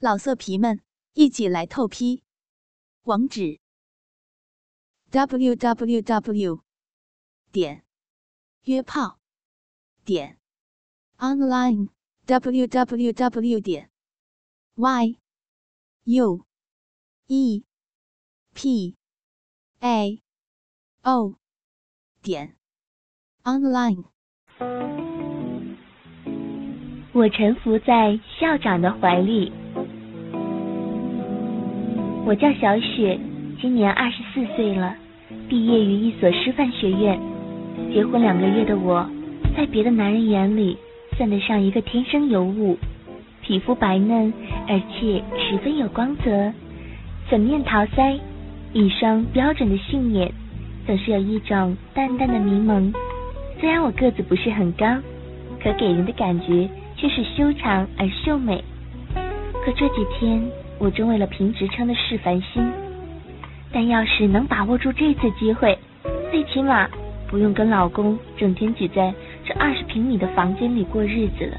老色皮们，一起来透批！网址：w w w 点约炮点 online w w w 点 y u e p a o 点 online。我臣服在校长的怀里。我叫小雪，今年二十四岁了，毕业于一所师范学院。结婚两个月的我，在别的男人眼里算得上一个天生尤物，皮肤白嫩，而且十分有光泽，粉面桃腮，一双标准的杏眼，总是有一种淡淡的迷蒙。虽然我个子不是很高，可给人的感觉却是修长而秀美。可这几天。我正为了评职称的事烦心，但要是能把握住这次机会，最起码不用跟老公整天挤在这二十平米的房间里过日子了。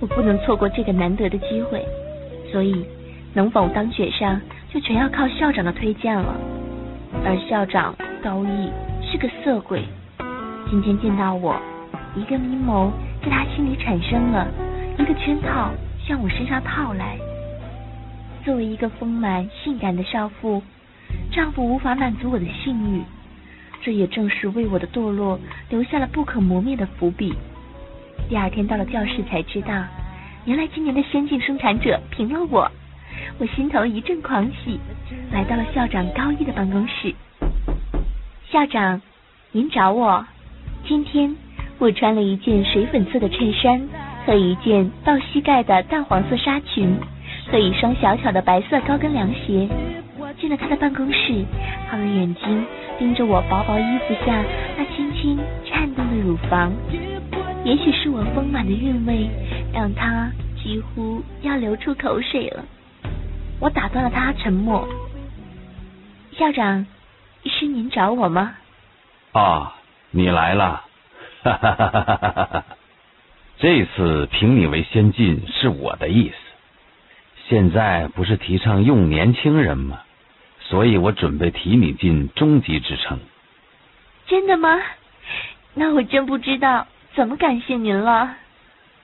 我不能错过这个难得的机会，所以能否当选上，就全要靠校长的推荐了。而校长高毅是个色鬼，今天见到我，一个阴谋在他心里产生了，一个圈套向我身上套来。作为一个丰满性感的少妇，丈夫无法满足我的性欲，这也正是为我的堕落留下了不可磨灭的伏笔。第二天到了教室才知道，原来今年的先进生产者评了我，我心头一阵狂喜，来到了校长高一的办公室。校长，您找我？今天我穿了一件水粉色的衬衫和一件到膝盖的淡黄色纱裙。和一双小巧的白色高跟凉鞋，进了他的办公室，他的眼睛盯着我薄薄衣服下那轻轻颤动的乳房。也许是我丰满的韵味，让他几乎要流出口水了。我打断了他沉默。校长，是您找我吗？啊，你来了。哈哈哈哈哈哈！这次评你为先进是我的意思。现在不是提倡用年轻人吗？所以我准备提你进中级职称。真的吗？那我真不知道怎么感谢您了。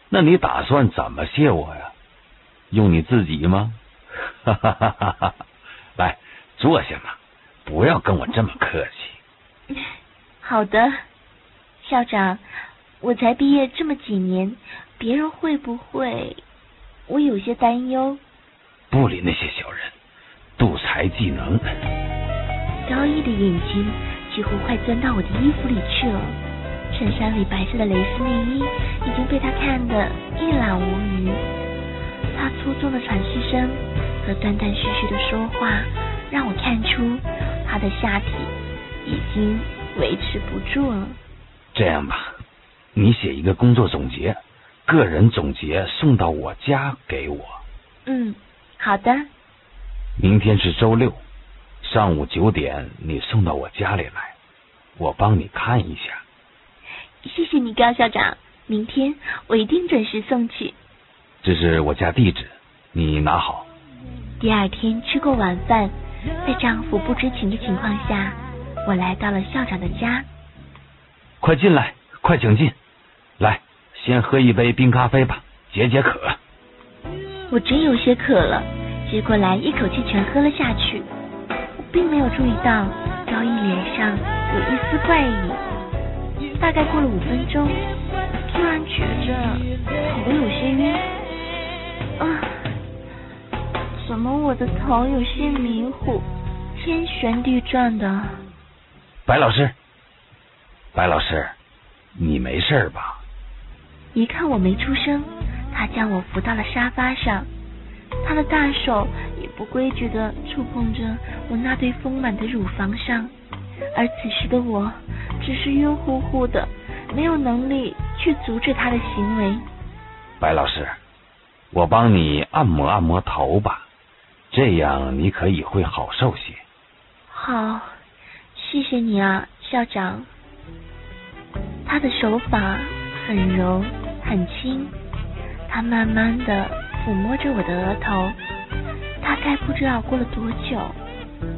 那你打算怎么谢我呀？用你自己吗？哈哈哈哈哈！来，坐下嘛，不要跟我这么客气。好的，校长，我才毕业这么几年，别人会不会？我有些担忧。不理那些小人，妒才技能。高一的眼睛几乎快钻到我的衣服里去了，衬衫里白色的蕾丝内衣已经被他看得一览无余。他粗重的喘息声和断断续续的说话，让我看出他的下体已经维持不住了。这样吧，你写一个工作总结，个人总结送到我家给我。嗯。好的，明天是周六，上午九点你送到我家里来，我帮你看一下。谢谢你，高校长，明天我一定准时送去。这是我家地址，你拿好。第二天吃过晚饭，在丈夫不知情的情况下，我来到了校长的家。快进来，快请进，来，先喝一杯冰咖啡吧，解解渴。我真有些渴了，接过来一口气全喝了下去。我并没有注意到高毅脸上有一丝怪异。大概过了五分钟，突然觉着头有些晕。啊，怎么我的头有些迷糊，天旋地转的？白老师，白老师，你没事吧？一看我没出声。他将我扶到了沙发上，他的大手也不规矩的触碰着我那对丰满的乳房上，而此时的我只是晕乎乎的，没有能力去阻止他的行为。白老师，我帮你按摩按摩头吧，这样你可以会好受些。好，谢谢你啊，校长。他的手法很柔很轻。他慢慢的抚摸着我的额头。大概不知道过了多久，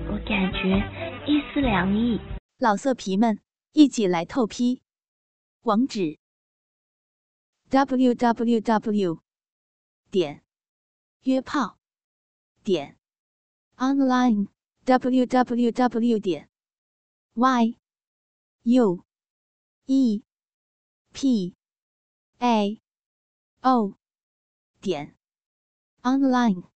我感觉一丝凉意。老色皮们，一起来透批！网址：w w w 点约炮点 online w w w 点 y u e p a o 点 online。